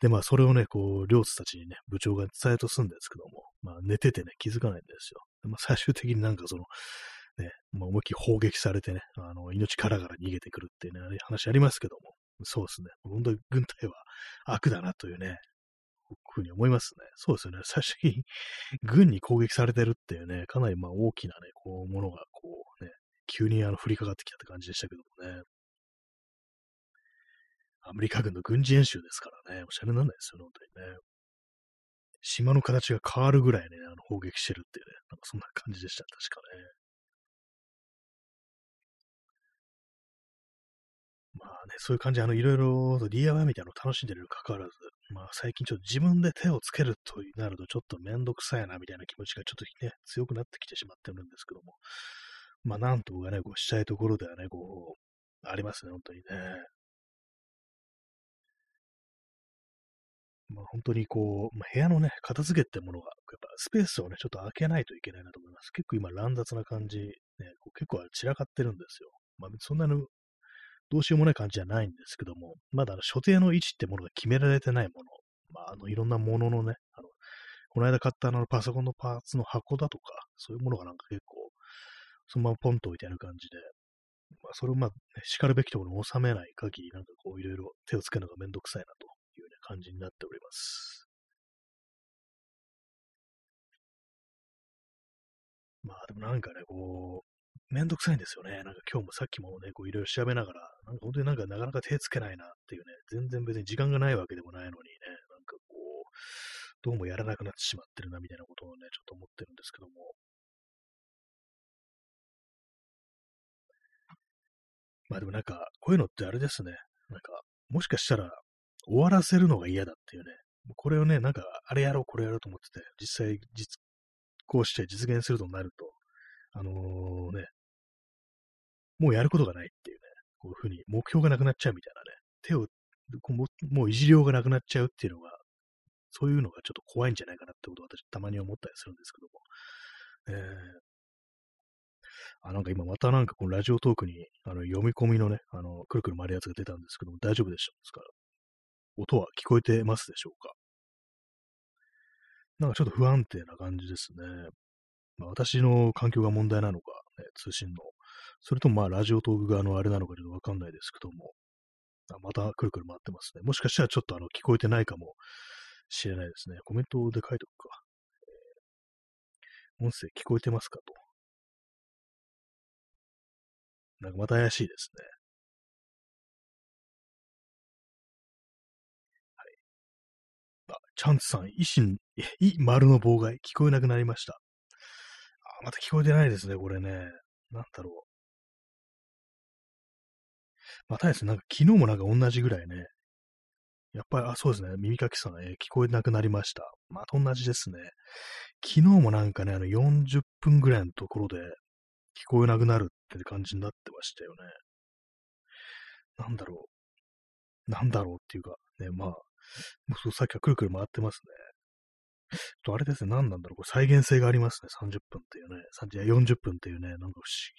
で、まあ、それをね、こう、両津たちにね、部長が伝えとすんですけども、まあ、寝ててね、気づかないんですよ。まあ、最終的になんかその、ね、まあ、思いっきり砲撃されてね、あの、命からがら逃げてくるっていうね、話ありますけども、そうですね。本当に軍隊は悪だなというね、ふうに思いますね。そうですよね。最初に軍に攻撃されてるっていうね、かなりまあ大きなね、こう、ものがこうね、急にあの降りかかってきたって感じでしたけどもね。アメリカ軍の軍事演習ですからね、おしゃれなんないですよね、本当にね。島の形が変わるぐらいね、あの砲撃してるっていうね、なんかそんな感じでした、確かね。まあね、そういう感じ、あの、いろいろ DIY みたいなのを楽しんでるにかかわらず、まあ最近ちょっと自分で手をつけるとなるとちょっとめんどくさいなみたいな気持ちがちょっとね、強くなってきてしまってるんですけども、まあなんとかね、こうしたいところではね、こう、ありますね、本当にね。まあ本当にこう、まあ、部屋のね、片付けってものが、やっぱスペースをね、ちょっと開けないといけないなと思います。結構今乱雑な感じ、ね、こう結構散らかってるんですよ。まあそんなのどうしようもない感じじゃないんですけども、まだ所定の位置ってものが決められてないもの、まあ、あの、いろんなもののね、あの、この間買ったあのパソコンのパーツの箱だとか、そういうものがなんか結構、そのままポンと置いてある感じで、まあ、それをまあ、ね、叱るべきところに収めない限り、なんかこう、いろいろ手をつけるのがめんどくさいなという、ね、感じになっております。まあ、でもなんかね、こう、めんどくさいんですよね。なんか今日もさっきもね、こういろいろ調べながら、なんか本当になんかなかなか手つけないなっていうね、全然別に時間がないわけでもないのにね、なんかこう、どうもやらなくなってしまってるなみたいなことをね、ちょっと思ってるんですけども。まあでもなんか、こういうのってあれですね。なんか、もしかしたら終わらせるのが嫌だっていうね。これをね、なんか、あれやろう、これやろうと思ってて、実際実行して実現するとなると、あのー、ね、もうやることがないっていうね、こういうふうに目標がなくなっちゃうみたいなね、手を、もういじりようがなくなっちゃうっていうのが、そういうのがちょっと怖いんじゃないかなってことを私たまに思ったりするんですけども。えーあ、なんか今またなんかこのラジオトークにあの読み込みのね、あの、くるくる回るやつが出たんですけども、大丈夫でしょうから音は聞こえてますでしょうか？なんかちょっと不安定な感じですね。まあ、私の環境が問題なのか、ね、通信の。それともまあラジオトーク側のあれなのかちょっとわかんないですけども。あまたくるくる回ってますね。もしかしたらちょっとあの聞こえてないかもしれないですね。コメントで書いておくか。えー、音声聞こえてますかと。なんかまた怪しいですね。はい。あ、チャンツさん、維新、い、丸の妨害、聞こえなくなりました。あ、また聞こえてないですね、これね。なんだろう。またですね、なんか昨日もなんか同じぐらいね。やっぱり、あ、そうですね、耳かきさん、えー、聞こえなくなりました。また同じですね。昨日もなんかね、あの40分ぐらいのところで聞こえなくなるって感じになってましたよね。なんだろう。なんだろうっていうか、ね、まあ、もうさっきはくるくる回ってますね。と、あれですね、何なんだろう。これ再現性がありますね。30分っていうね。30 40分っていうね、なんか不思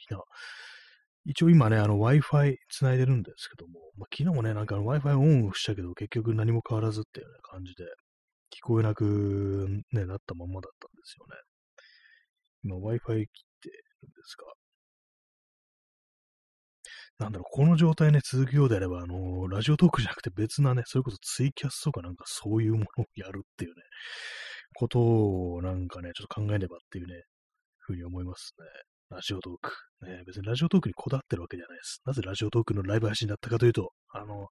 議な。一応今ね、あの Wi-Fi 繋いでるんですけども、まあ、昨日もね、なんか Wi-Fi オンオフしたけど、結局何も変わらずっていう、ね、感じで、聞こえなく、ね、なったままだったんですよね。今 Wi-Fi 切ってるんですが、なんだろう、この状態ね、続くようであれば、あのー、ラジオトークじゃなくて別なね、それこそツイキャスとかなんかそういうものをやるっていうね、ことをなんかね、ちょっと考えればっていうね、ふうに思いますね。ラジオトーク。ね、別にラジオトークにこだわってるわけじゃないです。なぜラジオトークのライブ配信だったかというと、あの、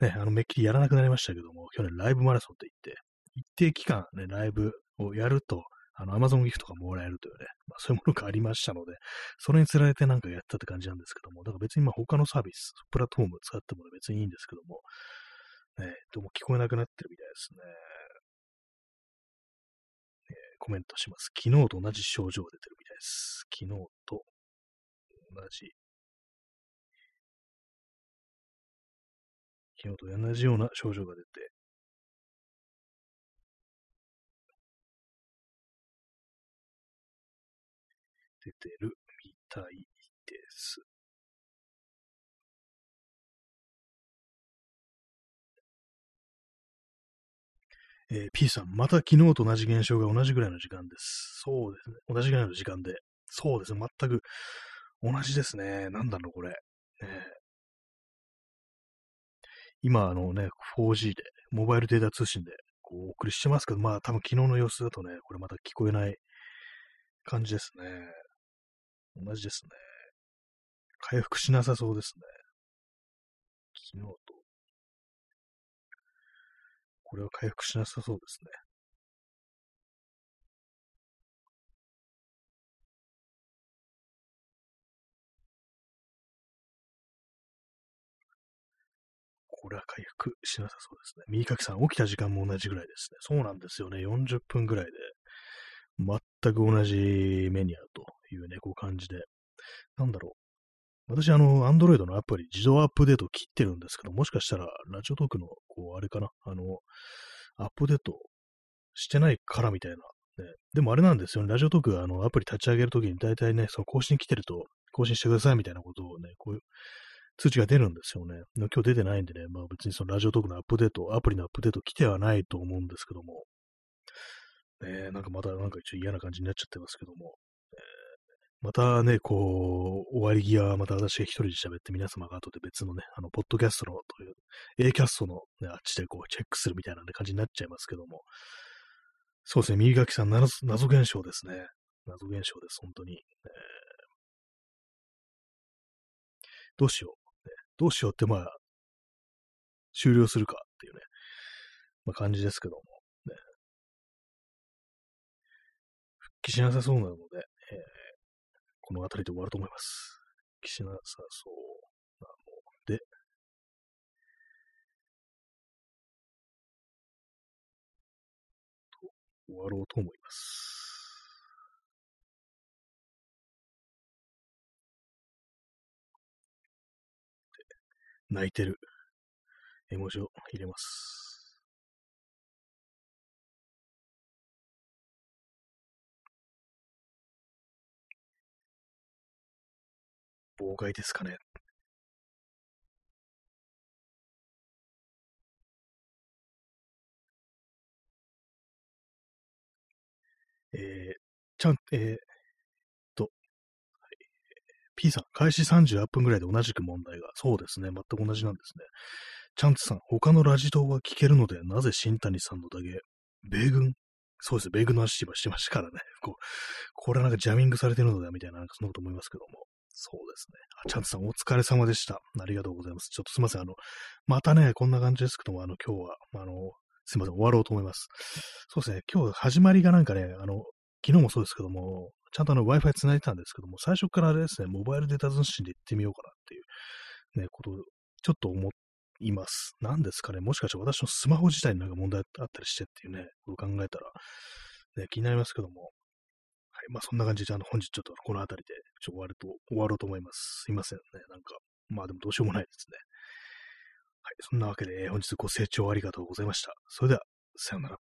ね、あの、めっきりやらなくなりましたけども、去年ライブマラソンって言って、一定期間ね、ライブをやると、あの、アマゾンギフトがもらえるというね、まあ、そういうものがありましたので、それにつられてなんかやったって感じなんですけども、だから別にまあ他のサービス、プラットフォーム使っても、別にいいんですけども、ね、どうも聞こえなくなってるみたいですね。コメントします。昨日と同じ症状が出てるみたいです。昨日と同じ。昨日と同じような症状が出て、出てるみたいです。えー、P さん、また昨日と同じ現象が同じぐらいの時間です。そうですね。同じぐらいの時間で。そうですね。全く同じですね。なんだろう、これ。ね、今、あのね、4G で、モバイルデータ通信でこうお送りしてますけど、まあ多分昨日の様子だとね、これまた聞こえない感じですね。同じですね。回復しなさそうですね。昨日と。これは回復しなさそうですね。これは回復しなさそうですね。右かきさん、起きた時間も同じぐらいですね。そうなんですよね。40分ぐらいで、全く同じメニューというね、こう感じで。なんだろう。私、あの、アンドロイドのアプリ、自動アップデート切ってるんですけど、もしかしたら、ラジオトークの、こう、あれかな、あの、アップデートしてないからみたいな。ね、でもあれなんですよね、ラジオトーク、あの、アプリ立ち上げるときに、大体ね、その更新来てると、更新してくださいみたいなことをね、こういう通知が出るんですよね。今日出てないんでね、まあ別にそのラジオトークのアップデート、アプリのアップデート来てはないと思うんですけども、ね、なんかまたなんか一応嫌な感じになっちゃってますけども、えー、またね、こう、終わり際また私が一人で喋って皆様が後で別のね、あの、ポッドキャストのという、A キャストの、ね、あっちでこう、チェックするみたいな、感じになっちゃいますけども、そうですね、右垣さん謎、現象ですね。謎現象です、本当に。えー、どうしよう、ね。どうしようって、まあ、終了するかっていうね、まあ、感じですけども。ね復帰しなさそうなので、この辺りで終わると思います。復帰しなさそうなので、と終わろうと思います。泣いてる絵文字を入れます。妨害ですかね。えー、ちゃん、えー、と、はい、P さん、開始38分ぐらいで同じく問題が。そうですね。全く同じなんですね。チャンツさん、他のラジ島は聞けるので、なぜ新谷さんのだけ、米軍そうです。米軍の話してましたからね。こう、これはなんかジャミングされてるのだみたいな、なんかそんなこと思いますけども。そうですね。あ、チャンツさん、お疲れ様でした。ありがとうございます。ちょっとすいません。あの、またね、こんな感じですけども、あの、今日は、あの、すいません、終わろうと思います。そうですね。今日始まりがなんかね、あの、昨日もそうですけども、ちゃんとあの Wi-Fi 繋いでたんですけども、最初からあれですね、モバイルデータ通信で行ってみようかなっていう、ね、ことをちょっと思います。何ですかね、もしかして私のスマホ自体になんか問題あったりしてっていうね、ことを考えたら、ね、気になりますけども、まあそんな感じで、あの、本日ちょっとこの辺りでちょ終わると、終わろうと思います。すいませんね、なんか、まあでもどうしようもないですね。はい、そんなわけで、本日ご清聴ありがとうございました。それでは、さようなら。